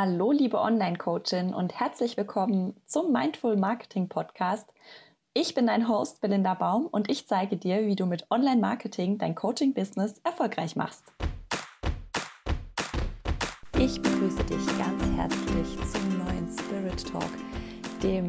Hallo, liebe Online-Coachin und herzlich willkommen zum Mindful Marketing Podcast. Ich bin dein Host Belinda Baum und ich zeige dir, wie du mit Online-Marketing dein Coaching-Business erfolgreich machst. Ich begrüße dich ganz herzlich zum neuen Spirit Talk, dem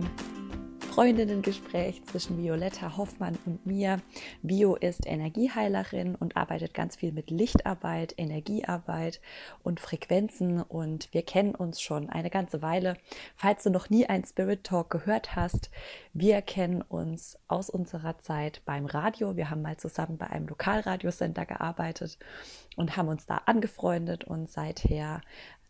Freundinnengespräch zwischen Violetta Hoffmann und mir. Bio ist Energieheilerin und arbeitet ganz viel mit Lichtarbeit, Energiearbeit und Frequenzen und wir kennen uns schon eine ganze Weile. Falls du noch nie ein Spirit Talk gehört hast, wir kennen uns aus unserer Zeit beim Radio. Wir haben mal zusammen bei einem Lokalradiosender gearbeitet und haben uns da angefreundet und seither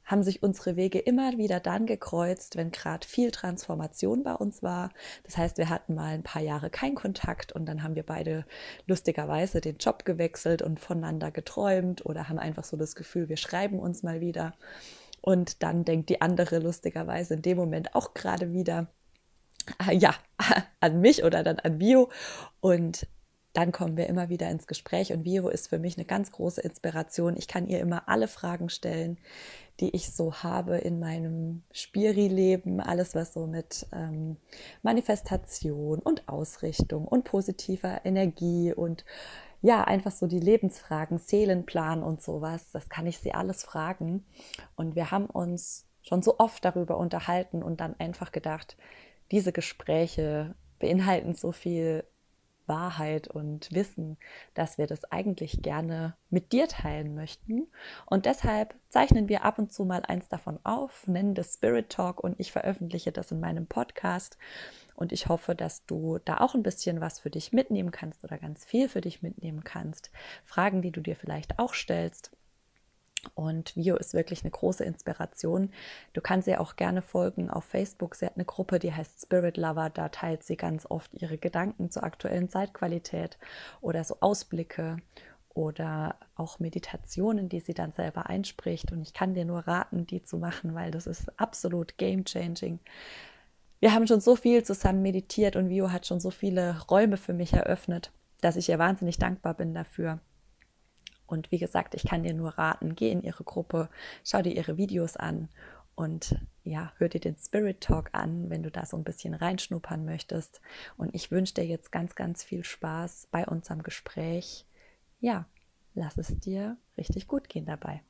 haben sich unsere Wege immer wieder dann gekreuzt, wenn gerade viel Transformation bei uns war. Das heißt, wir hatten mal ein paar Jahre keinen Kontakt und dann haben wir beide lustigerweise den Job gewechselt und voneinander geträumt oder haben einfach so das Gefühl, wir schreiben uns mal wieder. Und dann denkt die andere lustigerweise in dem Moment auch gerade wieder, ah, ja, an mich oder dann an Bio. Und dann kommen wir immer wieder ins Gespräch und Vio ist für mich eine ganz große Inspiration. Ich kann ihr immer alle Fragen stellen, die ich so habe in meinem Spiri-Leben, alles was so mit ähm, Manifestation und Ausrichtung und positiver Energie und ja, einfach so die Lebensfragen, Seelenplan und sowas, das kann ich sie alles fragen. Und wir haben uns schon so oft darüber unterhalten und dann einfach gedacht, diese Gespräche beinhalten so viel Wahrheit und Wissen, dass wir das eigentlich gerne mit dir teilen möchten. Und deshalb zeichnen wir ab und zu mal eins davon auf, nennen das Spirit Talk und ich veröffentliche das in meinem Podcast. Und ich hoffe, dass du da auch ein bisschen was für dich mitnehmen kannst oder ganz viel für dich mitnehmen kannst. Fragen, die du dir vielleicht auch stellst. Und Vio ist wirklich eine große Inspiration. Du kannst ihr auch gerne folgen auf Facebook. Sie hat eine Gruppe, die heißt Spirit Lover. Da teilt sie ganz oft ihre Gedanken zur aktuellen Zeitqualität oder so Ausblicke oder auch Meditationen, die sie dann selber einspricht. Und ich kann dir nur raten, die zu machen, weil das ist absolut game changing. Wir haben schon so viel zusammen meditiert und Vio hat schon so viele Räume für mich eröffnet, dass ich ihr wahnsinnig dankbar bin dafür. Und wie gesagt, ich kann dir nur raten, geh in ihre Gruppe, schau dir ihre Videos an und ja, hör dir den Spirit Talk an, wenn du da so ein bisschen reinschnuppern möchtest. Und ich wünsche dir jetzt ganz, ganz viel Spaß bei unserem Gespräch. Ja, lass es dir richtig gut gehen dabei.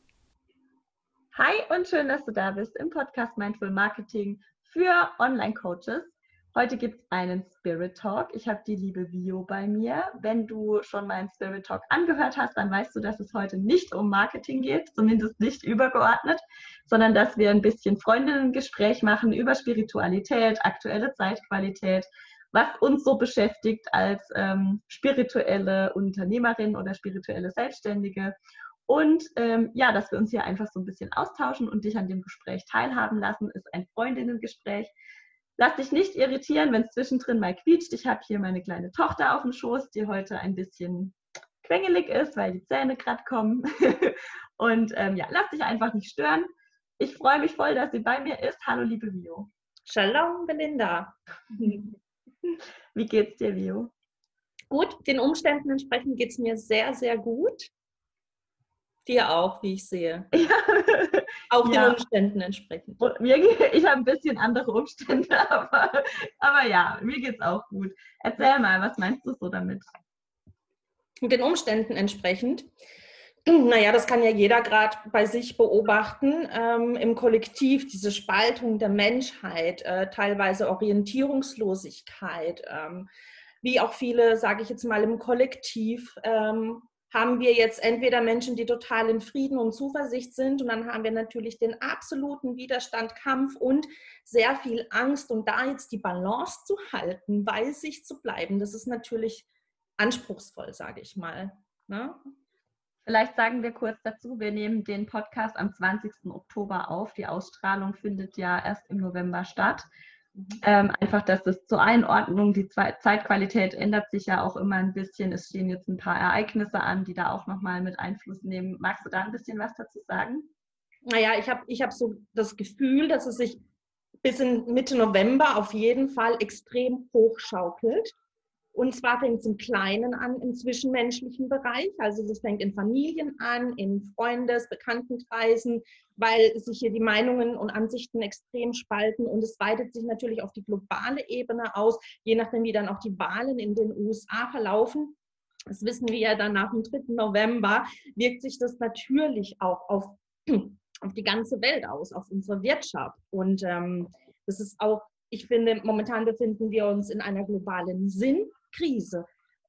Hi und schön, dass du da bist im Podcast Mindful Marketing für Online-Coaches. Heute gibt es einen Spirit Talk. Ich habe die liebe Vio bei mir. Wenn du schon meinen Spirit Talk angehört hast, dann weißt du, dass es heute nicht um Marketing geht, zumindest nicht übergeordnet, sondern dass wir ein bisschen Freundinnen-Gespräch machen über Spiritualität, aktuelle Zeitqualität, was uns so beschäftigt als ähm, spirituelle Unternehmerin oder spirituelle Selbstständige. Und ähm, ja, dass wir uns hier einfach so ein bisschen austauschen und dich an dem Gespräch teilhaben lassen, ist ein Freundinnen-Gespräch. Lass dich nicht irritieren, wenn es zwischendrin mal quietscht. Ich habe hier meine kleine Tochter auf dem Schoß, die heute ein bisschen quengelig ist, weil die Zähne gerade kommen. Und ähm, ja, lass dich einfach nicht stören. Ich freue mich voll, dass sie bei mir ist. Hallo, liebe Vio. Shalom, Belinda. Wie geht's dir, Vio? Gut, den Umständen entsprechend geht es mir sehr, sehr gut. Dir auch, wie ich sehe. Ja. Auch ja. den Umständen entsprechend. Mir, ich habe ein bisschen andere Umstände, aber, aber ja, mir geht es auch gut. Erzähl mal, was meinst du so damit? Den Umständen entsprechend. Naja, das kann ja jeder gerade bei sich beobachten. Ähm, Im Kollektiv diese Spaltung der Menschheit, äh, teilweise Orientierungslosigkeit, ähm, wie auch viele, sage ich jetzt mal, im Kollektiv ähm, haben wir jetzt entweder Menschen, die total in Frieden und Zuversicht sind und dann haben wir natürlich den absoluten Widerstand, Kampf und sehr viel Angst und da jetzt die Balance zu halten, bei sich zu bleiben, das ist natürlich anspruchsvoll, sage ich mal. Ne? Vielleicht sagen wir kurz dazu, wir nehmen den Podcast am 20. Oktober auf. Die Ausstrahlung findet ja erst im November statt. Ähm, einfach, dass es zur Einordnung, die Zeitqualität ändert sich ja auch immer ein bisschen. Es stehen jetzt ein paar Ereignisse an, die da auch nochmal mit Einfluss nehmen. Magst du da ein bisschen was dazu sagen? Naja, ich habe ich hab so das Gefühl, dass es sich bis in Mitte November auf jeden Fall extrem hochschaukelt. Und zwar fängt es im Kleinen an, im zwischenmenschlichen Bereich. Also das fängt in Familien an, in Freundes-, Bekanntenkreisen, weil sich hier die Meinungen und Ansichten extrem spalten. Und es weitet sich natürlich auf die globale Ebene aus, je nachdem, wie dann auch die Wahlen in den USA verlaufen. Das wissen wir ja dann nach dem 3. November, wirkt sich das natürlich auch auf, auf die ganze Welt aus, auf unsere Wirtschaft. Und ähm, das ist auch ich finde, momentan befinden wir uns in einer globalen Sinnkrise.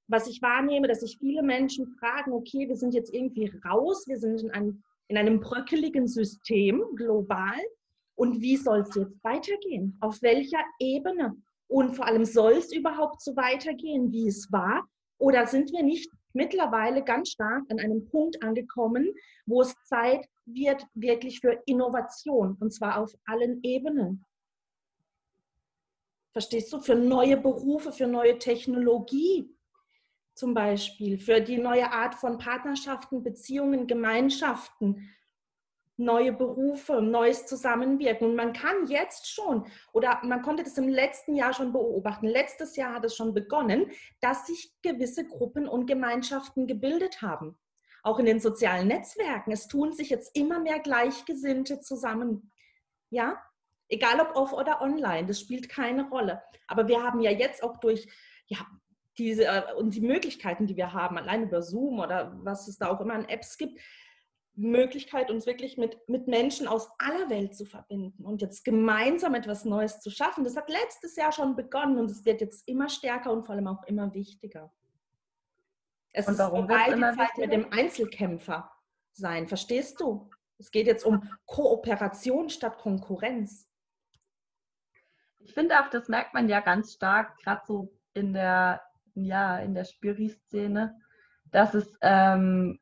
Was ich wahrnehme, dass sich viele Menschen fragen, okay, wir sind jetzt irgendwie raus, wir sind in einem, in einem bröckeligen System global. Und wie soll es jetzt weitergehen? Auf welcher Ebene? Und vor allem, soll es überhaupt so weitergehen, wie es war? Oder sind wir nicht mittlerweile ganz stark an einem Punkt angekommen, wo es Zeit wird wirklich für Innovation, und zwar auf allen Ebenen? Verstehst du? Für neue Berufe, für neue Technologie zum Beispiel, für die neue Art von Partnerschaften, Beziehungen, Gemeinschaften, neue Berufe, neues Zusammenwirken. Und man kann jetzt schon, oder man konnte das im letzten Jahr schon beobachten, letztes Jahr hat es schon begonnen, dass sich gewisse Gruppen und Gemeinschaften gebildet haben. Auch in den sozialen Netzwerken. Es tun sich jetzt immer mehr Gleichgesinnte zusammen. Ja, Egal ob off oder online, das spielt keine Rolle. Aber wir haben ja jetzt auch durch ja, diese äh, und die Möglichkeiten, die wir haben, allein über Zoom oder was es da auch immer an Apps gibt, Möglichkeit, uns wirklich mit, mit Menschen aus aller Welt zu verbinden und jetzt gemeinsam etwas Neues zu schaffen. Das hat letztes Jahr schon begonnen und es wird jetzt immer stärker und vor allem auch immer wichtiger. Es und warum ist vorbei die Zeit mit dem Einzelkämpfer sein, verstehst du? Es geht jetzt um Kooperation statt Konkurrenz. Ich finde auch, das merkt man ja ganz stark, gerade so in der, ja, in der Spiri-Szene, dass es ähm,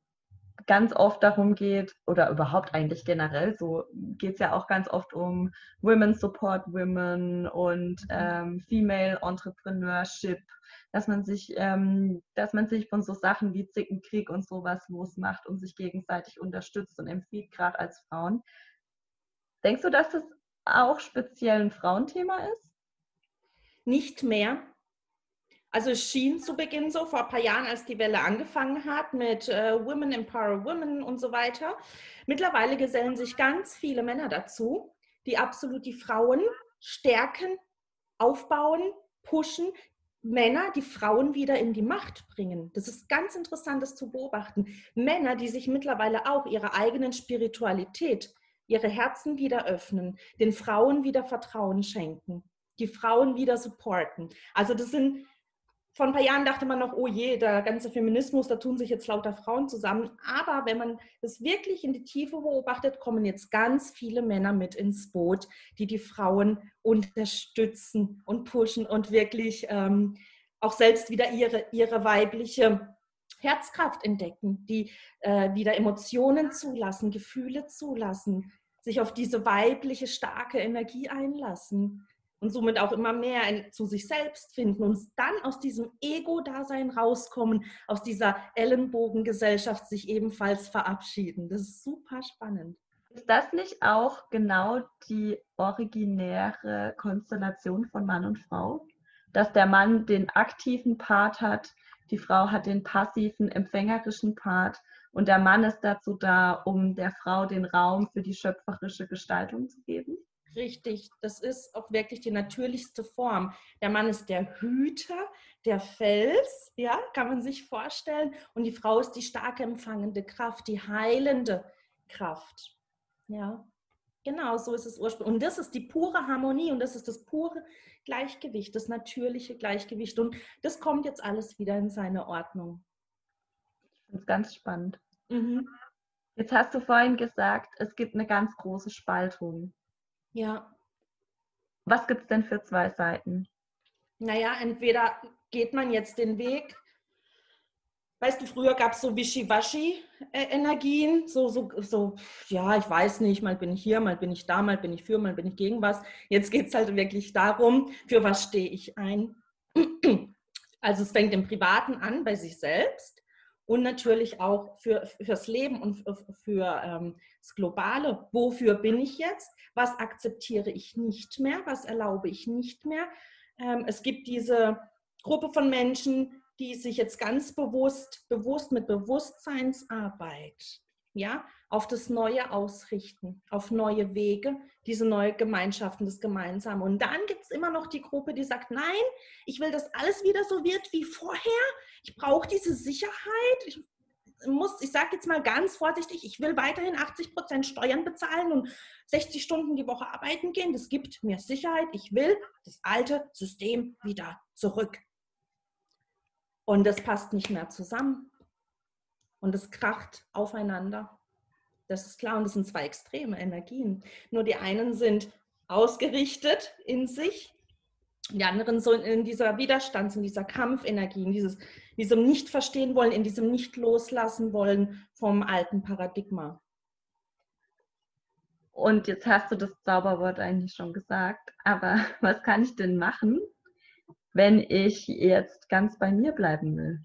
ganz oft darum geht, oder überhaupt eigentlich generell, so geht es ja auch ganz oft um Women Support Women und mhm. ähm, Female Entrepreneurship, dass man sich, ähm, dass man sich von so Sachen wie Zickenkrieg und sowas losmacht und sich gegenseitig unterstützt und empfiehlt, gerade als Frauen. Denkst du, dass das auch speziell ein Frauenthema ist? Nicht mehr. Also es schien zu Beginn so, vor ein paar Jahren, als die Welle angefangen hat mit äh, Women Empower Women und so weiter. Mittlerweile gesellen sich ganz viele Männer dazu, die absolut die Frauen stärken, aufbauen, pushen. Männer, die Frauen wieder in die Macht bringen. Das ist ganz interessant, das zu beobachten. Männer, die sich mittlerweile auch ihrer eigenen Spiritualität ihre Herzen wieder öffnen, den Frauen wieder Vertrauen schenken, die Frauen wieder supporten. Also das sind, vor ein paar Jahren dachte man noch, oh je, der ganze Feminismus, da tun sich jetzt lauter Frauen zusammen. Aber wenn man das wirklich in die Tiefe beobachtet, kommen jetzt ganz viele Männer mit ins Boot, die die Frauen unterstützen und pushen und wirklich ähm, auch selbst wieder ihre, ihre weibliche Herzkraft entdecken, die äh, wieder Emotionen zulassen, Gefühle zulassen, sich auf diese weibliche, starke Energie einlassen und somit auch immer mehr ein, zu sich selbst finden und dann aus diesem Ego-Dasein rauskommen, aus dieser Ellenbogengesellschaft sich ebenfalls verabschieden. Das ist super spannend. Ist das nicht auch genau die originäre Konstellation von Mann und Frau? Dass der Mann den aktiven Part hat, die Frau hat den passiven, empfängerischen Part und der Mann ist dazu da, um der Frau den Raum für die schöpferische Gestaltung zu geben. Richtig, das ist auch wirklich die natürlichste Form. Der Mann ist der Hüter, der Fels, ja, kann man sich vorstellen. Und die Frau ist die starke empfangende Kraft, die heilende Kraft. Ja, genau, so ist es ursprünglich. Und das ist die pure Harmonie und das ist das pure Gleichgewicht, das natürliche Gleichgewicht. Und das kommt jetzt alles wieder in seine Ordnung. Finde es ganz spannend. Mhm. Jetzt hast du vorhin gesagt, es gibt eine ganz große Spaltung. Ja. Was gibt es denn für zwei Seiten? Naja, entweder geht man jetzt den Weg, Weißt du, früher gab es so Wischiwaschi-Energien, so, so, so, ja, ich weiß nicht, mal bin ich hier, mal bin ich da, mal bin ich für, mal bin ich gegen was. Jetzt geht es halt wirklich darum, für was stehe ich ein. Also es fängt im Privaten an, bei sich selbst und natürlich auch für, fürs Leben und für, für ähm, das Globale. Wofür bin ich jetzt? Was akzeptiere ich nicht mehr? Was erlaube ich nicht mehr? Ähm, es gibt diese Gruppe von Menschen, die sich jetzt ganz bewusst, bewusst mit Bewusstseinsarbeit, ja, auf das Neue ausrichten, auf neue Wege, diese neue Gemeinschaften, das Gemeinsame. Und dann gibt es immer noch die Gruppe, die sagt, nein, ich will, dass alles wieder so wird wie vorher. Ich brauche diese Sicherheit. Ich muss, ich sage jetzt mal ganz vorsichtig, ich will weiterhin 80 Prozent Steuern bezahlen und 60 Stunden die Woche arbeiten gehen. Das gibt mir Sicherheit. Ich will das alte System wieder zurück. Und das passt nicht mehr zusammen. Und es kracht aufeinander. Das ist klar. Und das sind zwei extreme Energien. Nur die einen sind ausgerichtet in sich, die anderen so in dieser Widerstands-, in dieser Kampfenergie, in dieses, diesem Nicht-Verstehen wollen, in diesem Nicht-Loslassen wollen vom alten Paradigma. Und jetzt hast du das Zauberwort eigentlich schon gesagt, aber was kann ich denn machen, wenn ich jetzt ganz bei mir bleiben will?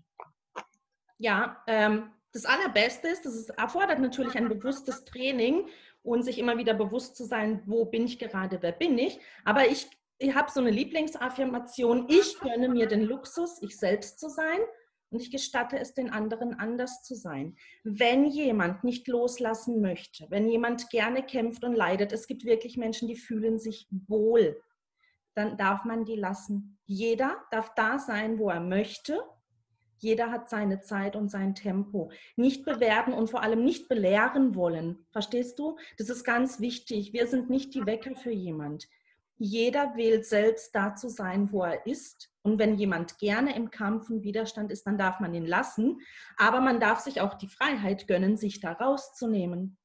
Ja, ähm, das Allerbeste ist, das erfordert natürlich ein bewusstes Training und sich immer wieder bewusst zu sein, wo bin ich gerade, wer bin ich. Aber ich, ich habe so eine Lieblingsaffirmation, ich gönne mir den Luxus, ich selbst zu sein und ich gestatte es den anderen anders zu sein. Wenn jemand nicht loslassen möchte, wenn jemand gerne kämpft und leidet, es gibt wirklich Menschen, die fühlen sich wohl, dann darf man die lassen. Jeder darf da sein, wo er möchte jeder hat seine Zeit und sein Tempo. Nicht bewerten und vor allem nicht belehren wollen. Verstehst du? Das ist ganz wichtig. Wir sind nicht die Wecker für jemand. Jeder wählt selbst da zu sein, wo er ist. Und wenn jemand gerne im Kampf und Widerstand ist, dann darf man ihn lassen. Aber man darf sich auch die Freiheit gönnen, sich da rauszunehmen.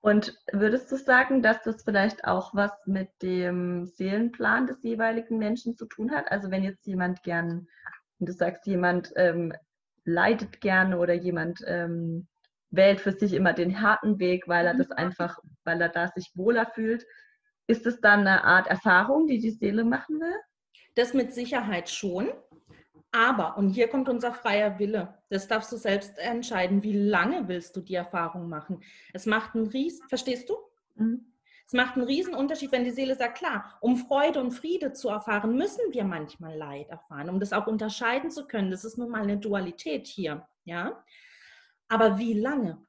Und würdest du sagen, dass das vielleicht auch was mit dem Seelenplan des jeweiligen Menschen zu tun hat? Also wenn jetzt jemand gern und du sagst, jemand ähm, leidet gerne oder jemand ähm, wählt für sich immer den harten Weg, weil er das mhm. einfach, weil er da sich wohler fühlt. Ist es dann eine Art Erfahrung, die die Seele machen will? Das mit Sicherheit schon. Aber, und hier kommt unser freier Wille, das darfst du selbst entscheiden, wie lange willst du die Erfahrung machen. Es macht einen Ries, verstehst du? Mhm. Es macht einen riesen Unterschied, wenn die Seele sagt, klar, um Freude und Friede zu erfahren, müssen wir manchmal Leid erfahren, um das auch unterscheiden zu können. Das ist nun mal eine Dualität hier, ja. Aber wie lange?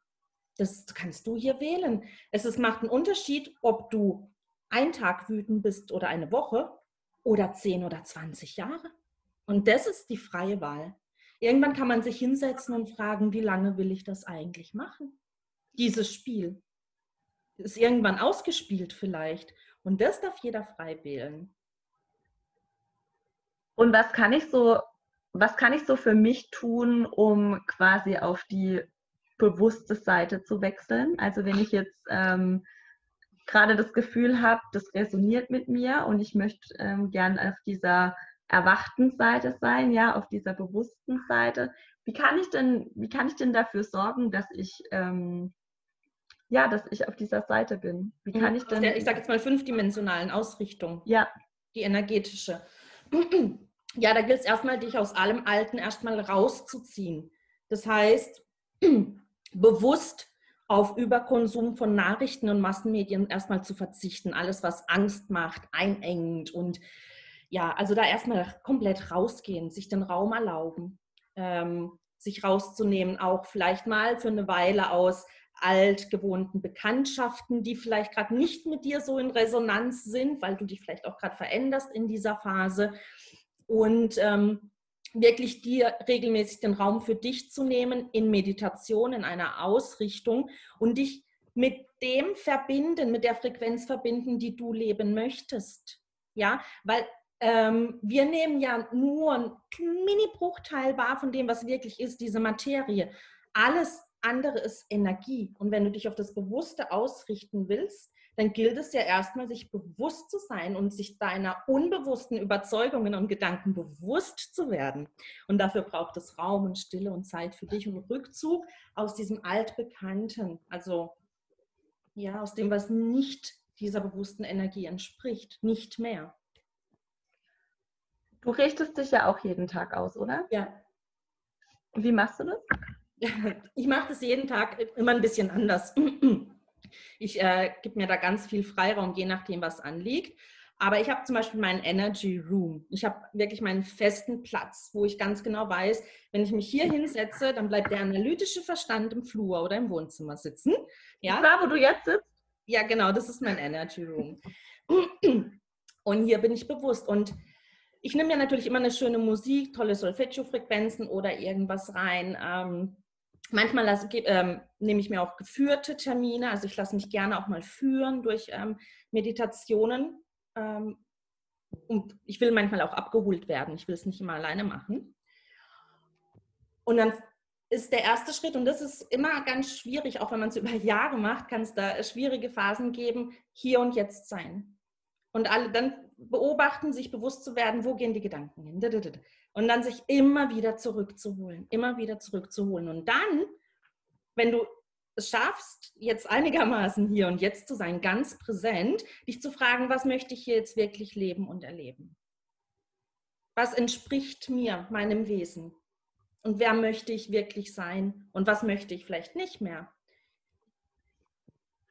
Das kannst du hier wählen. Es ist, macht einen Unterschied, ob du einen Tag wütend bist oder eine Woche oder zehn oder 20 Jahre. Und das ist die freie Wahl. Irgendwann kann man sich hinsetzen und fragen, wie lange will ich das eigentlich machen? Dieses Spiel ist irgendwann ausgespielt vielleicht. Und das darf jeder frei wählen. Und was kann ich so, was kann ich so für mich tun, um quasi auf die bewusste Seite zu wechseln? Also wenn ich jetzt ähm, gerade das Gefühl habe, das resoniert mit mir und ich möchte ähm, gern auf dieser erwachten Seite sein, ja, auf dieser bewussten Seite. Wie kann ich denn, wie kann ich denn dafür sorgen, dass ich ähm, ja, dass ich auf dieser Seite bin. Wie kann ich denn? Ich sage jetzt mal fünfdimensionalen Ausrichtung. Ja. Die energetische. Ja, da gilt es erstmal, dich aus allem Alten erstmal rauszuziehen. Das heißt, bewusst auf Überkonsum von Nachrichten und Massenmedien erstmal zu verzichten. Alles, was Angst macht, einengt und ja, also da erstmal komplett rausgehen, sich den Raum erlauben, ähm, sich rauszunehmen, auch vielleicht mal für eine Weile aus altgewohnten Bekanntschaften, die vielleicht gerade nicht mit dir so in Resonanz sind, weil du dich vielleicht auch gerade veränderst in dieser Phase. Und ähm, wirklich dir regelmäßig den Raum für dich zu nehmen in Meditation, in einer Ausrichtung und dich mit dem verbinden, mit der Frequenz verbinden, die du leben möchtest. Ja, weil ähm, wir nehmen ja nur einen Mini-Bruchteil wahr von dem, was wirklich ist, diese Materie. Alles andere ist Energie. Und wenn du dich auf das Bewusste ausrichten willst, dann gilt es ja erstmal, sich bewusst zu sein und sich deiner unbewussten Überzeugungen und Gedanken bewusst zu werden. Und dafür braucht es Raum und Stille und Zeit für dich und Rückzug aus diesem Altbekannten, also ja, aus dem, was nicht dieser bewussten Energie entspricht, nicht mehr. Du richtest dich ja auch jeden Tag aus, oder? Ja. Wie machst du das? ich mache das jeden Tag immer ein bisschen anders. Ich äh, gebe mir da ganz viel Freiraum, je nachdem, was anliegt. Aber ich habe zum Beispiel meinen Energy Room. Ich habe wirklich meinen festen Platz, wo ich ganz genau weiß, wenn ich mich hier hinsetze, dann bleibt der analytische Verstand im Flur oder im Wohnzimmer sitzen. Ja, da, wo du jetzt sitzt? Ja, genau, das ist mein Energy Room. Und hier bin ich bewusst. Und ich nehme ja natürlich immer eine schöne Musik, tolle Solfeggio-Frequenzen oder irgendwas rein. Ähm, manchmal ähm, nehme ich mir auch geführte Termine. Also ich lasse mich gerne auch mal führen durch ähm, Meditationen. Ähm, und ich will manchmal auch abgeholt werden. Ich will es nicht immer alleine machen. Und dann ist der erste Schritt, und das ist immer ganz schwierig, auch wenn man es über Jahre macht, kann es da schwierige Phasen geben, hier und jetzt sein. Und alle dann beobachten, sich bewusst zu werden, wo gehen die Gedanken hin. Und dann sich immer wieder zurückzuholen, immer wieder zurückzuholen. Und dann, wenn du es schaffst, jetzt einigermaßen hier und jetzt zu sein, ganz präsent, dich zu fragen, was möchte ich hier jetzt wirklich leben und erleben? Was entspricht mir, meinem Wesen? Und wer möchte ich wirklich sein? Und was möchte ich vielleicht nicht mehr?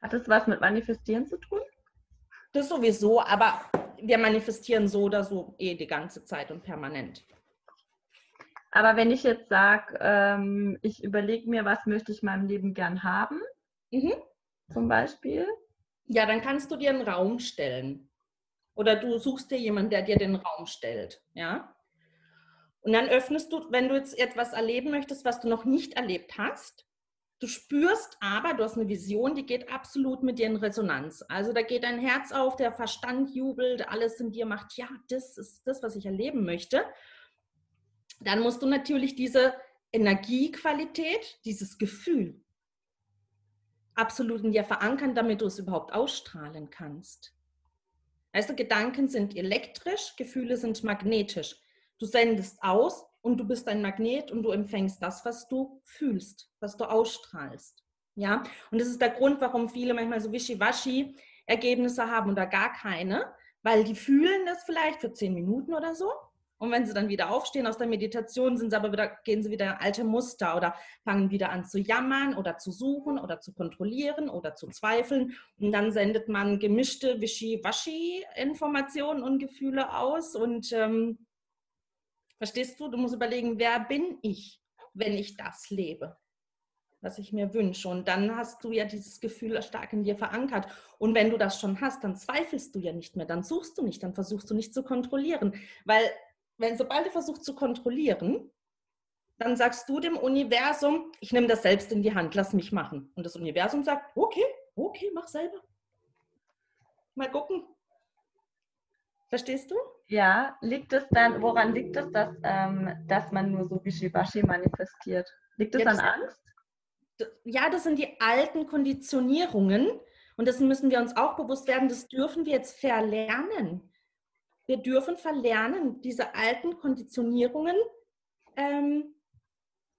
Hat es was mit Manifestieren zu tun? Das sowieso, aber wir manifestieren so oder so eh die ganze Zeit und permanent. Aber wenn ich jetzt sage, ähm, ich überlege mir, was möchte ich in meinem Leben gern haben, mhm. zum Beispiel. Ja, dann kannst du dir einen Raum stellen. Oder du suchst dir jemanden, der dir den Raum stellt. Ja? Und dann öffnest du, wenn du jetzt etwas erleben möchtest, was du noch nicht erlebt hast, Du spürst aber, du hast eine Vision, die geht absolut mit dir in Resonanz. Also da geht dein Herz auf, der Verstand jubelt, alles in dir macht, ja, das ist das, was ich erleben möchte. Dann musst du natürlich diese Energiequalität, dieses Gefühl absolut in dir verankern, damit du es überhaupt ausstrahlen kannst. Also Gedanken sind elektrisch, Gefühle sind magnetisch. Du sendest aus und du bist ein Magnet und du empfängst das, was du fühlst, was du ausstrahlst. Ja, und das ist der Grund, warum viele manchmal so wischiwaschi Ergebnisse haben oder gar keine, weil die fühlen das vielleicht für zehn Minuten oder so. Und wenn sie dann wieder aufstehen aus der Meditation, sind sie aber wieder, gehen sie wieder in alte Muster oder fangen wieder an zu jammern oder zu suchen oder zu kontrollieren oder zu zweifeln. Und dann sendet man gemischte Wischiwaschi-Informationen und Gefühle aus und ähm, Verstehst du? Du musst überlegen, wer bin ich, wenn ich das lebe, was ich mir wünsche. Und dann hast du ja dieses Gefühl stark in dir verankert. Und wenn du das schon hast, dann zweifelst du ja nicht mehr, dann suchst du nicht, dann versuchst du nicht zu kontrollieren. Weil, wenn sobald du versuchst zu kontrollieren, dann sagst du dem Universum, ich nehme das selbst in die Hand, lass mich machen. Und das Universum sagt, okay, okay, mach selber. Mal gucken. Verstehst du? Ja, liegt es dann, woran liegt es, dass, ähm, dass man nur so Wischiwaschi manifestiert? Liegt es ja, an Angst? Ja, das sind die alten Konditionierungen und dessen müssen wir uns auch bewusst werden, das dürfen wir jetzt verlernen. Wir dürfen verlernen, diese alten Konditionierungen ähm,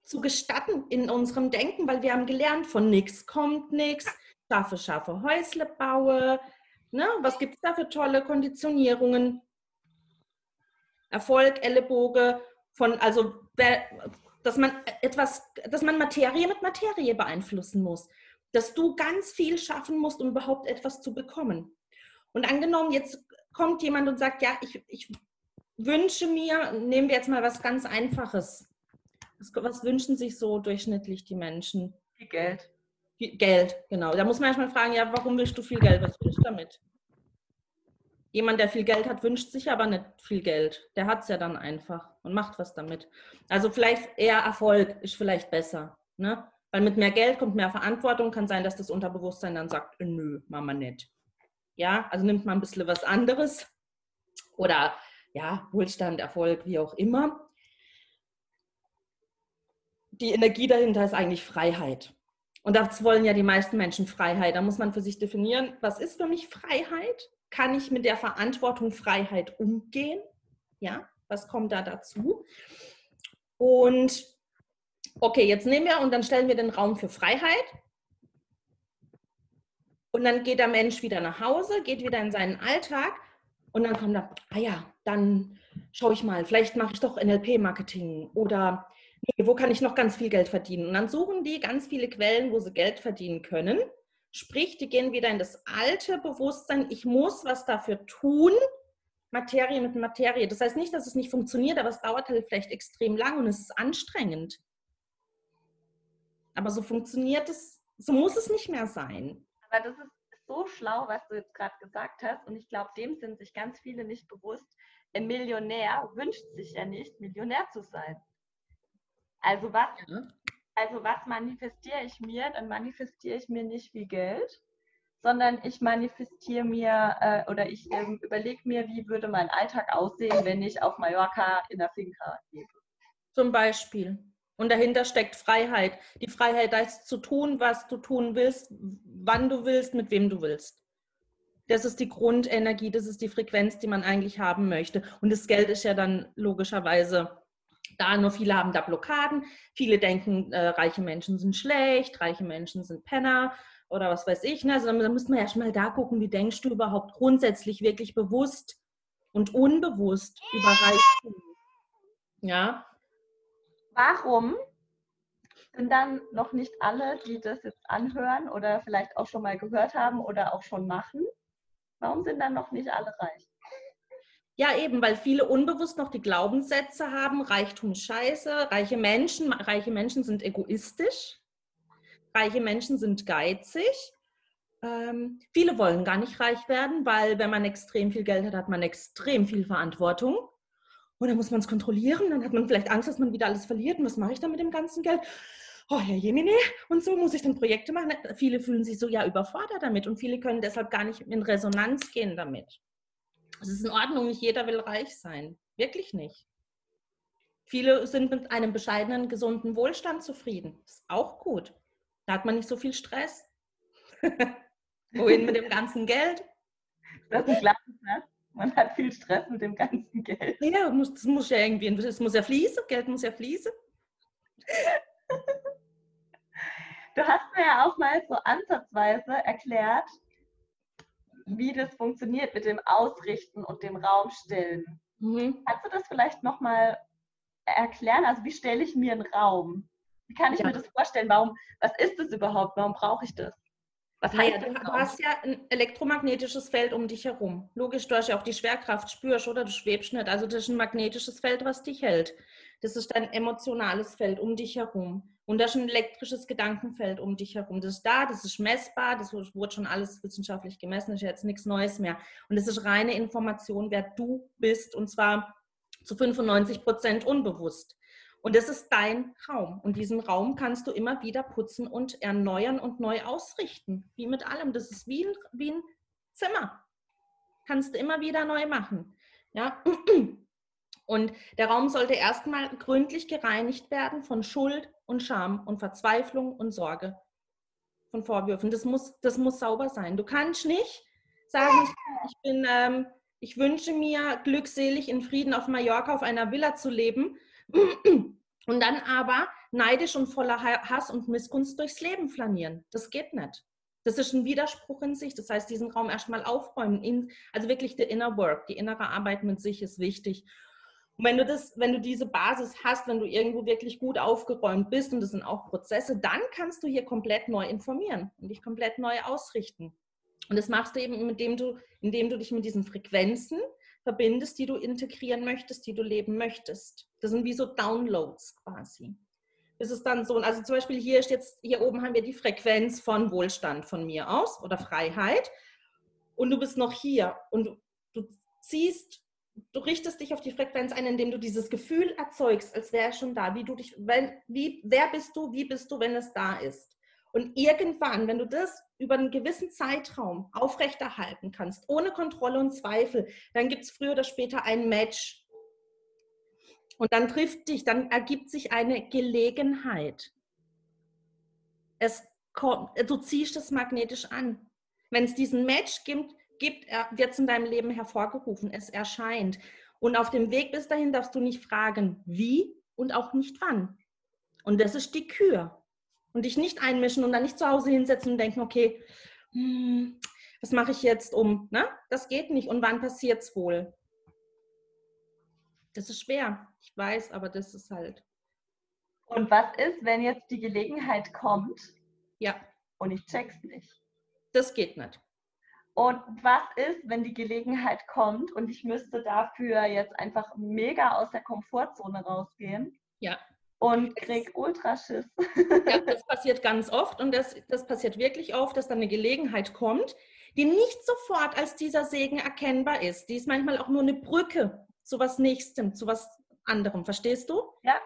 zu gestatten in unserem Denken, weil wir haben gelernt, von nichts kommt nichts, schaffe, schaffe Häusle baue. Ne? Was gibt es da für tolle Konditionierungen? Erfolg, Ellenboge, von, also, dass man etwas, dass man Materie mit Materie beeinflussen muss. Dass du ganz viel schaffen musst, um überhaupt etwas zu bekommen. Und angenommen, jetzt kommt jemand und sagt, ja, ich, ich wünsche mir, nehmen wir jetzt mal was ganz Einfaches. Was, was wünschen sich so durchschnittlich die Menschen? Viel Geld. Geld, genau. Da muss man erstmal fragen, ja, warum willst du viel Geld? Was willst du damit? Jemand, der viel Geld hat, wünscht sich aber nicht viel Geld. Der hat es ja dann einfach und macht was damit. Also vielleicht eher Erfolg ist vielleicht besser. Ne? Weil mit mehr Geld kommt mehr Verantwortung. Kann sein, dass das Unterbewusstsein dann sagt, äh, nö, machen wir nicht. Ja, also nimmt man ein bisschen was anderes. Oder ja, Wohlstand, Erfolg, wie auch immer. Die Energie dahinter ist eigentlich Freiheit. Und das wollen ja die meisten Menschen Freiheit. Da muss man für sich definieren, was ist für mich Freiheit? kann ich mit der Verantwortung Freiheit umgehen? Ja, was kommt da dazu? Und okay, jetzt nehmen wir und dann stellen wir den Raum für Freiheit. Und dann geht der Mensch wieder nach Hause, geht wieder in seinen Alltag und dann kommt da, ah ja, dann schaue ich mal, vielleicht mache ich doch NLP-Marketing oder nee, wo kann ich noch ganz viel Geld verdienen? Und dann suchen die ganz viele Quellen, wo sie Geld verdienen können Sprich, die gehen wieder in das alte Bewusstsein, ich muss was dafür tun, Materie mit Materie. Das heißt nicht, dass es nicht funktioniert, aber es dauert halt vielleicht extrem lang und es ist anstrengend. Aber so funktioniert es, so muss es nicht mehr sein. Aber das ist so schlau, was du jetzt gerade gesagt hast. Und ich glaube, dem sind sich ganz viele nicht bewusst. Ein Millionär wünscht sich ja nicht, Millionär zu sein. Also was, ja. also was manifestiere ich mir? Dann manifestiere ich mir nicht viel Geld, sondern ich manifestiere mir äh, oder ich ähm, überlege mir, wie würde mein Alltag aussehen, wenn ich auf Mallorca in der Finca lebe. Zum Beispiel. Und dahinter steckt Freiheit. Die Freiheit, das zu tun, was du tun willst, wann du willst, mit wem du willst. Das ist die Grundenergie, das ist die Frequenz, die man eigentlich haben möchte. Und das Geld ist ja dann logischerweise da. Nur viele haben da Blockaden. Viele denken, äh, reiche Menschen sind schlecht, reiche Menschen sind Penner oder was weiß ich. Ne? Also da müssen wir ja schon mal da gucken, wie denkst du überhaupt grundsätzlich wirklich bewusst und unbewusst über Reichtum. Ja. Warum sind dann noch nicht alle, die das jetzt anhören oder vielleicht auch schon mal gehört haben oder auch schon machen, warum sind dann noch nicht alle reich? Ja, eben, weil viele unbewusst noch die Glaubenssätze haben, Reichtum ist scheiße, reiche Menschen, reiche Menschen sind egoistisch, reiche Menschen sind geizig. Ähm, viele wollen gar nicht reich werden, weil wenn man extrem viel Geld hat, hat man extrem viel Verantwortung. Und dann muss man es kontrollieren, dann hat man vielleicht Angst, dass man wieder alles verliert. Und was mache ich dann mit dem ganzen Geld? Oh, Herr Jemine, und so muss ich dann Projekte machen. Viele fühlen sich so ja überfordert damit und viele können deshalb gar nicht in Resonanz gehen damit. Es ist in Ordnung, nicht jeder will reich sein. Wirklich nicht. Viele sind mit einem bescheidenen, gesunden Wohlstand zufrieden. Ist auch gut. Da hat man nicht so viel Stress. Wohin mit dem ganzen Geld? Das ist klar, ne? Man hat viel Stress mit dem ganzen Geld. Ja, das muss ja irgendwie, es muss ja fließen, Geld muss ja fließen. Du hast mir ja auch mal so ansatzweise erklärt, wie das funktioniert mit dem Ausrichten und dem Raumstellen. Mhm. Kannst du das vielleicht nochmal erklären? Also wie stelle ich mir einen Raum? Wie kann ich ja. mir das vorstellen? Warum, was ist das überhaupt? Warum brauche ich das? Was heißt naja, du hast ja ein elektromagnetisches Feld um dich herum. Logisch, du hast ja auch die Schwerkraft, spürst, oder? Du schwebst nicht. Also das ist ein magnetisches Feld, was dich hält. Das ist dein emotionales Feld um dich herum. Und das ist ein elektrisches Gedankenfeld um dich herum. Das ist da, das ist messbar, das wurde schon alles wissenschaftlich gemessen, das ist jetzt nichts Neues mehr. Und das ist reine Information, wer du bist, und zwar zu 95 Prozent unbewusst. Und das ist dein Raum. Und diesen Raum kannst du immer wieder putzen und erneuern und neu ausrichten. Wie mit allem. Das ist wie ein, wie ein Zimmer. Kannst du immer wieder neu machen. Ja? Und der Raum sollte erstmal gründlich gereinigt werden von Schuld und Scham und Verzweiflung und Sorge. Von Vorwürfen. Das muss, das muss sauber sein. Du kannst nicht sagen, ich, bin, ähm, ich wünsche mir glückselig in Frieden auf Mallorca auf einer Villa zu leben und dann aber neidisch und voller Hass und Missgunst durchs Leben flanieren. Das geht nicht. Das ist ein Widerspruch in sich. Das heißt, diesen Raum erstmal aufräumen. also wirklich the inner work, die innere Arbeit mit sich ist wichtig. Und wenn du das, wenn du diese Basis hast, wenn du irgendwo wirklich gut aufgeräumt bist und das sind auch Prozesse, dann kannst du hier komplett neu informieren und dich komplett neu ausrichten. Und das machst du eben, indem du, indem du dich mit diesen Frequenzen verbindest, die du integrieren möchtest, die du leben möchtest. Das sind wie so Downloads quasi. Das ist dann so, also zum Beispiel hier ist jetzt, hier oben haben wir die Frequenz von Wohlstand von mir aus oder Freiheit. Und du bist noch hier und du, du ziehst, du richtest dich auf die Frequenz ein, indem du dieses Gefühl erzeugst, als wäre es schon da. Wie du dich, wenn, wie, wer bist du, wie bist du, wenn es da ist? Und irgendwann, wenn du das über einen gewissen Zeitraum aufrechterhalten kannst, ohne Kontrolle und Zweifel, dann gibt es früher oder später ein Match. Und dann trifft dich, dann ergibt sich eine Gelegenheit. Es kommt, du ziehst es magnetisch an. Wenn es diesen Match gibt, gibt wird es in deinem Leben hervorgerufen. Es erscheint. Und auf dem Weg bis dahin darfst du nicht fragen, wie und auch nicht wann. Und das ist die Kür und dich nicht einmischen und dann nicht zu Hause hinsetzen und denken, okay, hm, was mache ich jetzt um? Ne? Das geht nicht. Und wann passiert es wohl? Das ist schwer, ich weiß, aber das ist halt. Und was ist, wenn jetzt die Gelegenheit kommt? Ja. Und ich check's nicht. Das geht nicht. Und was ist, wenn die Gelegenheit kommt und ich müsste dafür jetzt einfach mega aus der Komfortzone rausgehen? Ja. Und krieg Ultraschiss. Ja, das passiert ganz oft und das, das passiert wirklich oft, dass dann eine Gelegenheit kommt, die nicht sofort als dieser Segen erkennbar ist. Die ist manchmal auch nur eine Brücke zu was Nächstem, zu was anderem. Verstehst du? Ja.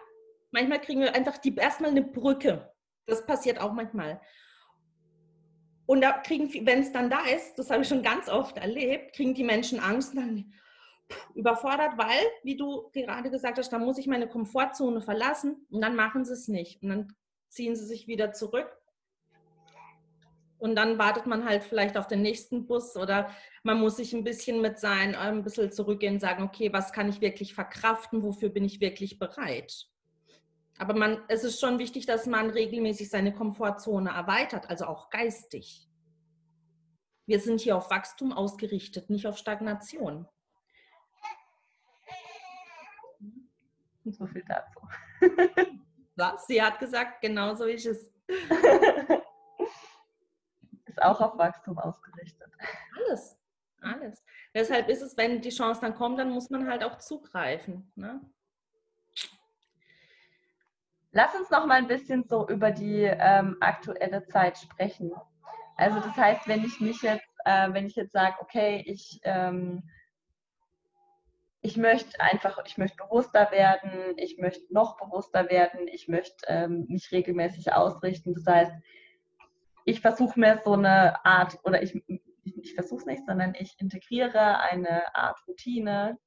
Manchmal kriegen wir einfach die, erstmal eine Brücke. Das passiert auch manchmal. Und da kriegen, wenn es dann da ist, das habe ich schon ganz oft erlebt, kriegen die Menschen Angst und dann überfordert, weil, wie du gerade gesagt hast, da muss ich meine Komfortzone verlassen und dann machen sie es nicht. Und dann ziehen sie sich wieder zurück. Und dann wartet man halt vielleicht auf den nächsten Bus oder man muss sich ein bisschen mit sein, ein bisschen zurückgehen und sagen, okay, was kann ich wirklich verkraften, wofür bin ich wirklich bereit? Aber man, es ist schon wichtig, dass man regelmäßig seine Komfortzone erweitert, also auch geistig. Wir sind hier auf Wachstum ausgerichtet, nicht auf Stagnation. So viel dazu. Was? Sie hat gesagt, genau so ist es. Ist auch auf Wachstum ausgerichtet. Alles, alles. Deshalb ist es, wenn die Chance dann kommt, dann muss man halt auch zugreifen. Ne? Lass uns noch mal ein bisschen so über die ähm, aktuelle Zeit sprechen. Also das heißt, wenn ich mich jetzt, äh, wenn ich jetzt sage, okay, ich, ähm, ich möchte einfach, ich möchte bewusster werden, ich möchte noch bewusster werden, ich möchte ähm, mich regelmäßig ausrichten. Das heißt, ich versuche mir so eine Art, oder ich, ich versuche es nicht, sondern ich integriere eine Art Routine,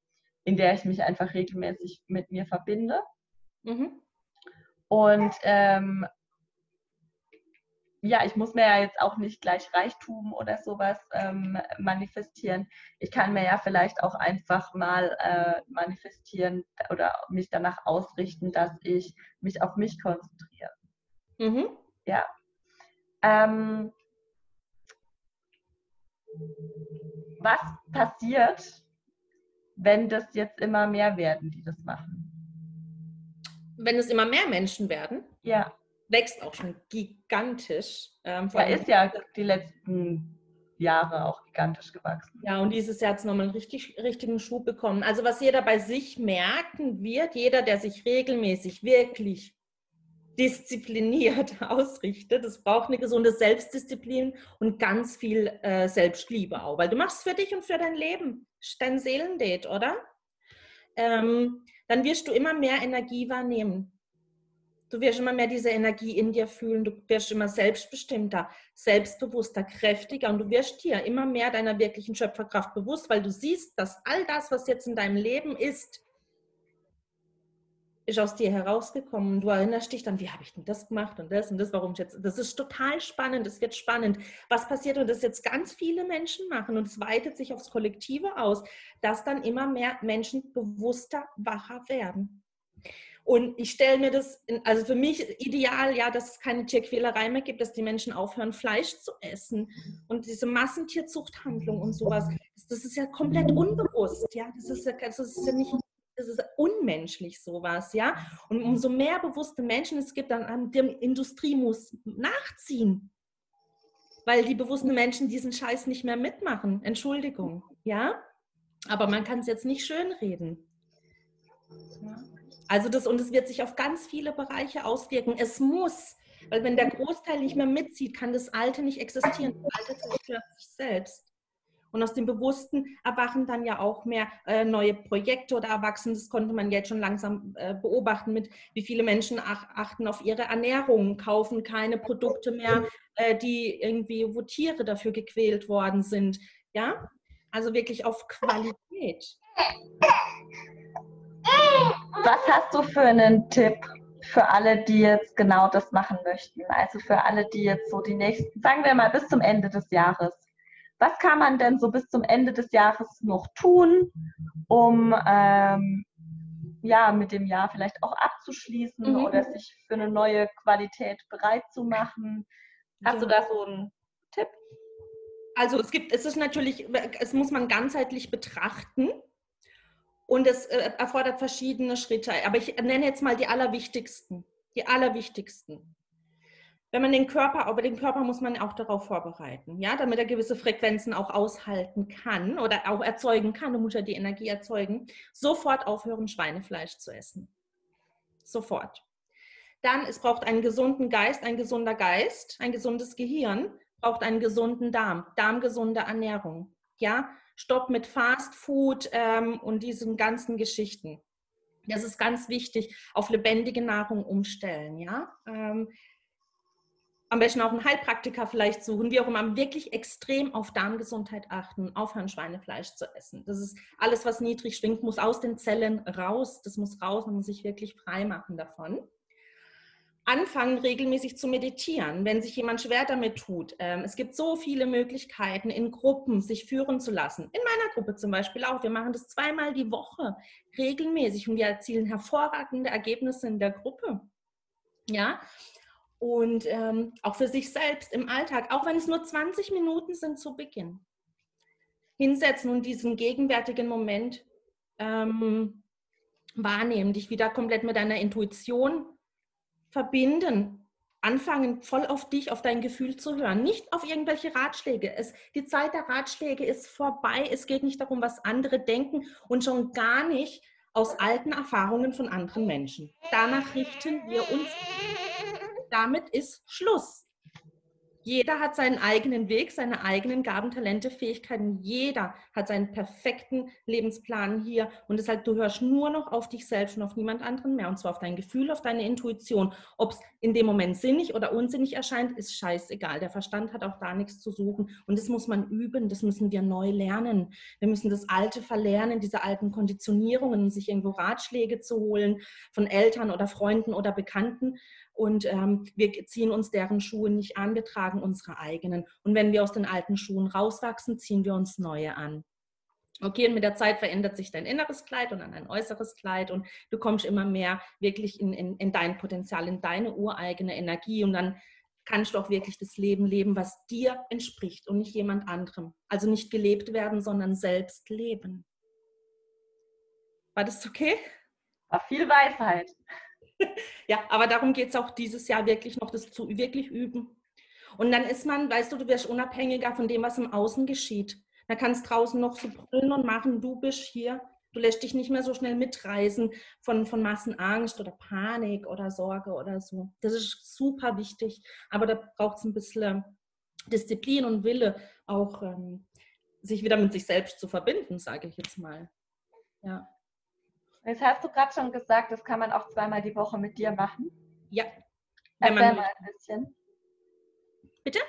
in der ich mich einfach regelmäßig mit mir verbinde. Mhm. Und ähm, ja, ich muss mir ja jetzt auch nicht gleich Reichtum oder sowas ähm, manifestieren. Ich kann mir ja vielleicht auch einfach mal äh, manifestieren oder mich danach ausrichten, dass ich mich auf mich konzentriere. Mhm. Ja. Ähm, was passiert, wenn das jetzt immer mehr werden, die das machen? wenn es immer mehr Menschen werden, ja. Wächst auch schon gigantisch. Ähm, da ist ja die letzten Jahre auch gigantisch gewachsen. Ja, und dieses Jahr hat es nochmal einen richtig, richtigen Schub bekommen. Also was jeder bei sich merken wird, jeder, der sich regelmäßig wirklich diszipliniert ausrichtet, es braucht eine gesunde Selbstdisziplin und ganz viel äh, Selbstliebe auch, weil du machst für dich und für dein Leben dein Seelendate, oder? Ähm, dann wirst du immer mehr Energie wahrnehmen. Du wirst immer mehr diese Energie in dir fühlen. Du wirst immer selbstbestimmter, selbstbewusster, kräftiger und du wirst dir immer mehr deiner wirklichen Schöpferkraft bewusst, weil du siehst, dass all das, was jetzt in deinem Leben ist, ist aus dir herausgekommen. Du erinnerst dich dann, wie habe ich denn das gemacht und das und das, warum ich jetzt. Das ist total spannend, es wird spannend. Was passiert und das jetzt ganz viele Menschen machen und es weitet sich aufs Kollektive aus, dass dann immer mehr Menschen bewusster, wacher werden. Und ich stelle mir das, also für mich ideal, ja, dass es keine Tierquälerei mehr gibt, dass die Menschen aufhören, Fleisch zu essen. Und diese Massentierzuchthandlung und sowas, das, ist ja komplett unbewusst, ja. Das ist ja, das ist ja nicht das ist unmenschlich sowas, ja. Und umso mehr bewusste Menschen es gibt, dann die Industrie muss nachziehen, weil die bewussten Menschen diesen Scheiß nicht mehr mitmachen. Entschuldigung, ja. Aber man kann es jetzt nicht schönreden. Also das und es wird sich auf ganz viele Bereiche auswirken. Es muss, weil wenn der Großteil nicht mehr mitzieht, kann das Alte nicht existieren. Das Alte zerstört sich selbst. Und aus dem Bewussten erwachen dann ja auch mehr äh, neue Projekte oder erwachsen. Das konnte man jetzt schon langsam äh, beobachten mit, wie viele Menschen ach, achten auf ihre Ernährung, kaufen keine Produkte mehr, äh, die irgendwie, wo Tiere dafür gequält worden sind. Ja, also wirklich auf Qualität. Was hast du für einen Tipp für alle, die jetzt genau das machen möchten? Also für alle, die jetzt so die nächsten, sagen wir mal bis zum Ende des Jahres was kann man denn so bis zum Ende des Jahres noch tun, um ähm, ja, mit dem Jahr vielleicht auch abzuschließen mhm. oder sich für eine neue Qualität bereit zu machen? Hast du da so einen Tipp? Also es gibt, es ist natürlich, es muss man ganzheitlich betrachten und es äh, erfordert verschiedene Schritte. Aber ich nenne jetzt mal die allerwichtigsten. Die allerwichtigsten. wenn man den Körper, aber den Körper muss man auch darauf vorbereiten, ja, damit er gewisse Frequenzen auch aushalten kann oder auch erzeugen kann, musst ja die Energie erzeugen, sofort aufhören, Schweinefleisch zu essen. Sofort. Dann, es braucht einen gesunden Geist, ein gesunder Geist, ein gesundes Gehirn, braucht einen gesunden Darm, darmgesunde Ernährung. Ja, Stopp mit Fast Food ähm, und diesen ganzen Geschichten. Das ist ganz wichtig. Auf lebendige Nahrung umstellen. Ja, ähm, am besten auch einen Heilpraktiker vielleicht suchen, wie auch immer, wirklich extrem auf Darmgesundheit achten, aufhören, Schweinefleisch zu essen. Das ist alles, was niedrig schwingt, muss aus den Zellen raus. Das muss raus, man muss sich wirklich frei machen davon anfangen, regelmäßig zu meditieren, wenn sich jemand schwer damit tut. Ähm, es gibt so viele Möglichkeiten, in Gruppen sich führen zu lassen. In meiner Gruppe zum Beispiel auch. Wir machen das zweimal die Woche regelmäßig und wir erzielen hervorragende Ergebnisse in der Gruppe. Ja, und ähm, auch für sich selbst im Alltag, auch wenn es nur 20 Minuten sind zu Beginn. Hinsetzen und diesen gegenwärtigen Moment ähm, wahrnehmen, dich wieder komplett mit deiner Intuition verbinden, anfangen, voll auf dich, auf dein Gefühl zu hören, nicht auf irgendwelche Ratschläge. Es, die Zeit der Ratschläge ist vorbei. Es geht nicht darum, was andere denken und schon gar nicht aus alten Erfahrungen von anderen Menschen. Danach richten wir uns. Damit ist Schluss. Jeder hat seinen eigenen Weg, seine eigenen Gaben, Talente, Fähigkeiten. Jeder hat seinen perfekten Lebensplan hier. Und deshalb, du hörst nur noch auf dich selbst und auf niemand anderen mehr. Und zwar auf dein Gefühl, auf deine Intuition. Ob es in dem Moment sinnig oder unsinnig erscheint, ist scheißegal. Der Verstand hat auch da nichts zu suchen. Und das muss man üben, das müssen wir neu lernen. Wir müssen das Alte verlernen, diese alten Konditionierungen, sich irgendwo Ratschläge zu holen von Eltern oder Freunden oder Bekannten und ähm, wir ziehen uns deren Schuhe nicht an, wir tragen unsere eigenen. Und wenn wir aus den alten Schuhen rauswachsen, ziehen wir uns neue an. Okay, und mit der Zeit verändert sich dein inneres Kleid und dann ein äußeres Kleid und du kommst immer mehr wirklich in, in, in dein Potenzial, in deine ureigene Energie und dann kannst du auch wirklich das Leben leben, was dir entspricht und nicht jemand anderem. Also nicht gelebt werden, sondern selbst leben. War das okay? War viel Weisheit. ja, aber darum geht es auch dieses Jahr wirklich noch, das zu wirklich üben. Und dann ist man, weißt du, du wirst unabhängiger von dem, was im Außen geschieht. Da kannst draußen noch so brüllen und machen, du bist hier. Du lässt dich nicht mehr so schnell mitreißen von, von Massenangst oder Panik oder Sorge oder so. Das ist super wichtig. Aber da braucht es ein bisschen Disziplin und Wille, auch ähm, sich wieder mit sich selbst zu verbinden, sage ich jetzt mal. Ja. Jetzt hast du gerade schon gesagt, das kann man auch zweimal die Woche mit dir machen. Ja. Erzähl mal ein bisschen. Bitte?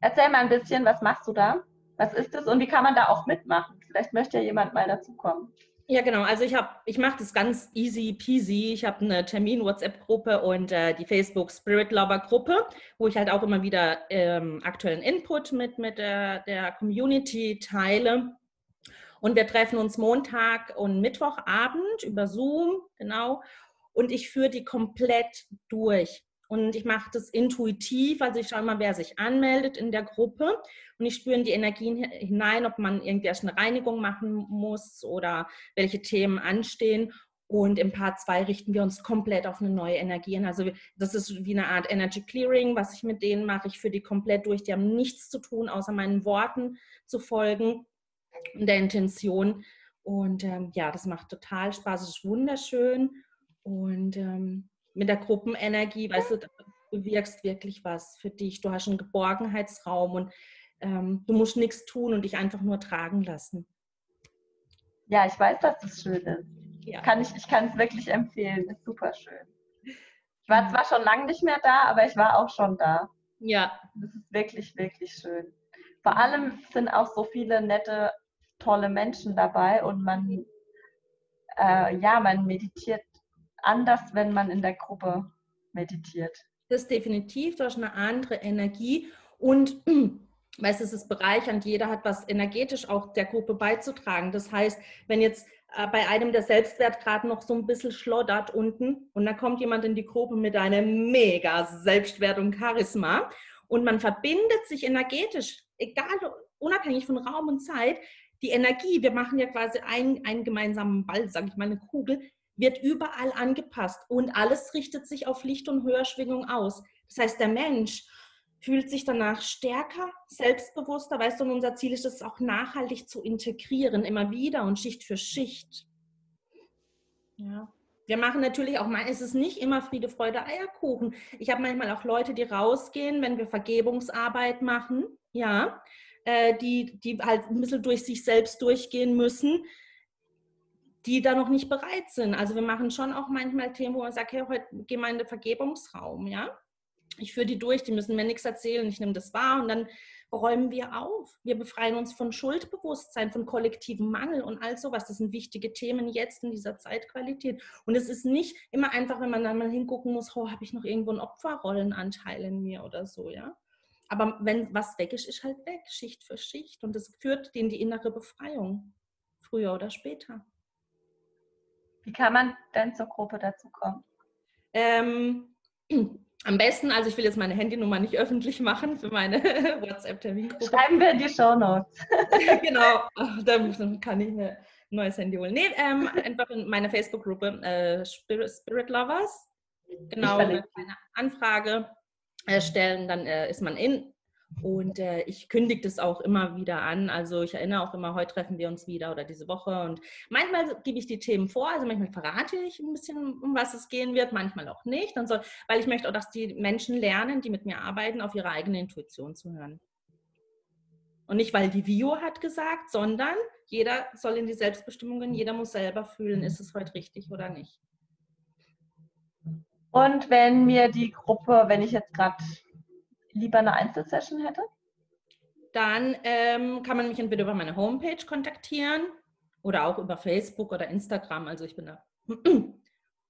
Erzähl mal ein bisschen, was machst du da? Was ist das und wie kann man da auch mitmachen? Vielleicht möchte ja jemand mal dazukommen. Ja, genau. Also ich habe, ich mache das ganz easy peasy. Ich habe eine Termin-WhatsApp-Gruppe und äh, die Facebook Spirit Lover Gruppe, wo ich halt auch immer wieder ähm, aktuellen Input mit, mit der, der Community teile. Und wir treffen uns Montag und Mittwochabend über Zoom, genau. Und ich führe die komplett durch. Und ich mache das intuitiv, also ich schaue mal, wer sich anmeldet in der Gruppe und ich spüre in die Energien hinein, ob man irgendwie erst eine Reinigung machen muss oder welche Themen anstehen. Und im Part 2 richten wir uns komplett auf eine neue Energie hin. Also das ist wie eine Art Energy Clearing, was ich mit denen mache. Ich führe die komplett durch. Die haben nichts zu tun, außer meinen Worten zu folgen der Intention. Und ähm, ja, das macht total Spaß, es ist wunderschön. Und ähm, mit der Gruppenenergie, weißt du, du wirkst wirklich was für dich. Du hast einen Geborgenheitsraum und ähm, du musst nichts tun und dich einfach nur tragen lassen. Ja, ich weiß, dass das schön ist. Ja. Kann ich ich kann es wirklich empfehlen. Ist super schön. Ich war zwar schon lange nicht mehr da, aber ich war auch schon da. Ja. Das ist wirklich, wirklich schön. Vor allem sind auch so viele nette tolle Menschen dabei und man, äh, ja, man meditiert anders, wenn man in der Gruppe meditiert. Das ist definitiv, du hast eine andere Energie und weißt, es ist bereichernd, jeder hat was energetisch auch der Gruppe beizutragen. Das heißt, wenn jetzt äh, bei einem der Selbstwert gerade noch so ein bisschen schlottert unten und da kommt jemand in die Gruppe mit einem mega Selbstwert und Charisma und man verbindet sich energetisch, egal, unabhängig von Raum und Zeit, die Energie, wir machen ja quasi einen, einen gemeinsamen Ball, sage ich mal, eine Kugel, wird überall angepasst und alles richtet sich auf Licht und Höherschwingung aus. Das heißt, der Mensch fühlt sich danach stärker, selbstbewusster. Weißt du, und unser Ziel ist es auch nachhaltig zu integrieren, immer wieder und Schicht für Schicht. Ja. Wir machen natürlich auch mal, es ist nicht immer Friede, Freude, Eierkuchen. Ich habe manchmal auch Leute, die rausgehen, wenn wir Vergebungsarbeit machen, ja, äh, die, die halt ein bisschen durch sich selbst durchgehen müssen, die da noch nicht bereit sind. Also wir machen schon auch manchmal Themen, wo man sagt, hey, heute gehen wir in den Vergebungsraum, ja. Ich führe die durch, die müssen mir nichts erzählen, ich nehme das wahr und dann räumen wir auf. Wir befreien uns von Schuldbewusstsein, von kollektivem Mangel und all sowas. Das sind wichtige Themen jetzt in dieser Zeitqualität. Und es ist nicht immer einfach, wenn man dann mal hingucken muss, oh, habe ich noch irgendwo einen Opferrollenanteil in mir oder so, ja. Aber wenn was weg ist, ist halt weg, Schicht für Schicht. Und das führt in die innere Befreiung, früher oder später. Wie kann man denn zur Gruppe dazu kommen? Ähm, am besten, also ich will jetzt meine Handynummer nicht öffentlich machen für meine WhatsApp-Termingruppe. Schreiben wir in die Show Notes. genau, dann kann ich ein neues Handy holen. Nee, ähm, einfach in meine Facebook-Gruppe äh, Spirit, Spirit, Lovers. Genau, eine Anfrage stellen, dann äh, ist man in. Und äh, ich kündige das auch immer wieder an. Also ich erinnere auch immer, heute treffen wir uns wieder oder diese Woche. Und manchmal gebe ich die Themen vor, also manchmal verrate ich ein bisschen, um was es gehen wird, manchmal auch nicht. Und so, weil ich möchte auch, dass die Menschen lernen, die mit mir arbeiten, auf ihre eigene Intuition zu hören. Und nicht, weil die Vio hat gesagt, sondern jeder soll in die Selbstbestimmung gehen, jeder muss selber fühlen, ist es heute richtig oder nicht. Und wenn mir die Gruppe, wenn ich jetzt gerade lieber eine Einzelsession hätte? Dann ähm, kann man mich entweder über meine Homepage kontaktieren oder auch über Facebook oder Instagram. Also ich bin da.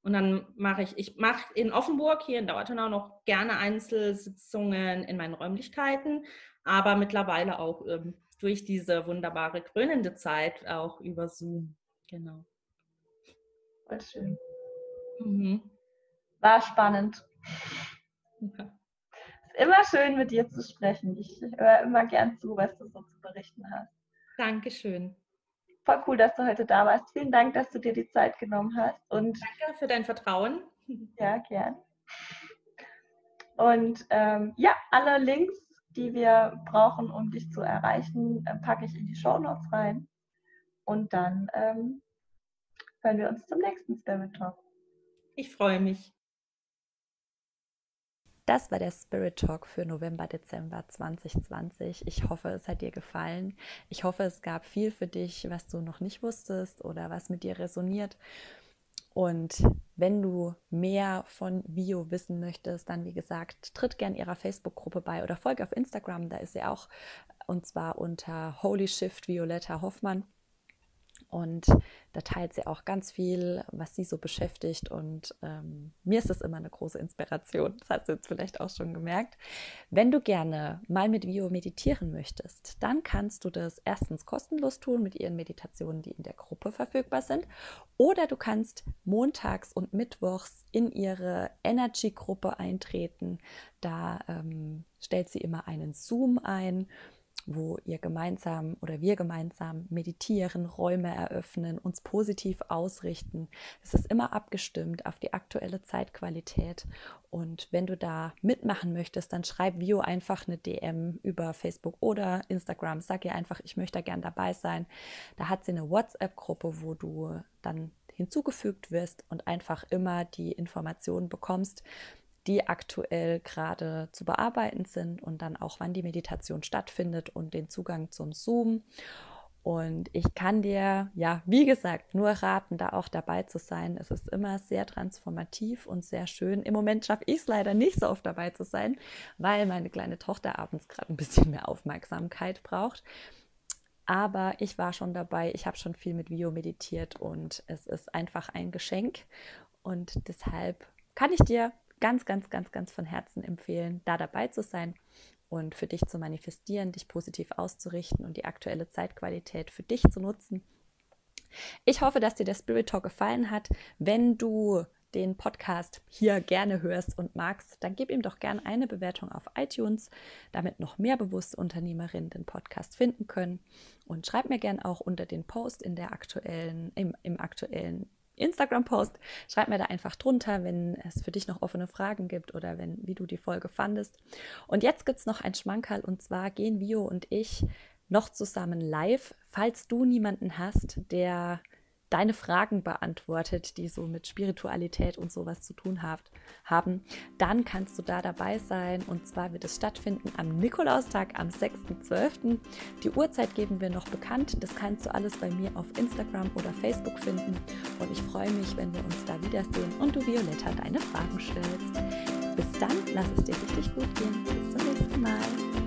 Und dann mache ich, ich mache in Offenburg hier in Dauertenau noch gerne Einzelsitzungen in meinen Räumlichkeiten, aber mittlerweile auch ähm, durch diese wunderbare krönende Zeit auch über Zoom. Genau. Voll schön. Mhm. War spannend. Ja immer schön, mit dir zu sprechen. Ich höre immer gern zu, was du so zu berichten hast. Dankeschön. Voll cool, dass du heute da warst. Vielen Dank, dass du dir die Zeit genommen hast. Und Danke für dein Vertrauen. Ja, gern. Und ähm, ja, alle Links, die wir brauchen, um dich zu erreichen, äh, packe ich in die Show Notes rein. Und dann ähm, hören wir uns zum nächsten Spirit Talk. Ich freue mich. Das war der Spirit Talk für November, Dezember 2020. Ich hoffe, es hat dir gefallen. Ich hoffe, es gab viel für dich, was du noch nicht wusstest oder was mit dir resoniert. Und wenn du mehr von Vio wissen möchtest, dann wie gesagt, tritt gern ihrer Facebook-Gruppe bei oder folge auf Instagram, da ist sie auch, und zwar unter Holy Shift Violetta Hoffmann. Und da teilt sie auch ganz viel, was sie so beschäftigt. Und ähm, mir ist das immer eine große Inspiration. Das hast du jetzt vielleicht auch schon gemerkt. Wenn du gerne mal mit Vio meditieren möchtest, dann kannst du das erstens kostenlos tun mit ihren Meditationen, die in der Gruppe verfügbar sind. Oder du kannst montags und mittwochs in ihre Energy-Gruppe eintreten. Da ähm, stellt sie immer einen Zoom ein wo ihr gemeinsam oder wir gemeinsam meditieren, Räume eröffnen, uns positiv ausrichten. Es ist immer abgestimmt auf die aktuelle Zeitqualität. Und wenn du da mitmachen möchtest, dann schreib Vio einfach eine DM über Facebook oder Instagram. Sag ihr einfach, ich möchte da gern dabei sein. Da hat sie eine WhatsApp-Gruppe, wo du dann hinzugefügt wirst und einfach immer die Informationen bekommst, die aktuell gerade zu bearbeiten sind und dann auch, wann die Meditation stattfindet und den Zugang zum Zoom. Und ich kann dir, ja, wie gesagt, nur raten, da auch dabei zu sein. Es ist immer sehr transformativ und sehr schön. Im Moment schaffe ich es leider nicht so oft dabei zu sein, weil meine kleine Tochter abends gerade ein bisschen mehr Aufmerksamkeit braucht. Aber ich war schon dabei, ich habe schon viel mit Video meditiert und es ist einfach ein Geschenk. Und deshalb kann ich dir ganz, ganz, ganz, ganz von Herzen empfehlen, da dabei zu sein und für dich zu manifestieren, dich positiv auszurichten und die aktuelle Zeitqualität für dich zu nutzen. Ich hoffe, dass dir der Spirit Talk gefallen hat. Wenn du den Podcast hier gerne hörst und magst, dann gib ihm doch gerne eine Bewertung auf iTunes, damit noch mehr bewusste Unternehmerinnen den Podcast finden können. Und schreib mir gerne auch unter den Post in der aktuellen, im, im aktuellen Instagram-Post. Schreib mir da einfach drunter, wenn es für dich noch offene Fragen gibt oder wenn, wie du die Folge fandest. Und jetzt gibt es noch ein Schmankerl und zwar gehen Vio und ich noch zusammen live. Falls du niemanden hast, der deine Fragen beantwortet, die so mit Spiritualität und sowas zu tun habt, haben, dann kannst du da dabei sein. Und zwar wird es stattfinden am Nikolaustag, am 6.12. Die Uhrzeit geben wir noch bekannt. Das kannst du alles bei mir auf Instagram oder Facebook finden. Und ich freue mich, wenn wir uns da wiedersehen und du Violetta deine Fragen stellst. Bis dann, lass es dir richtig gut gehen. Bis zum nächsten Mal.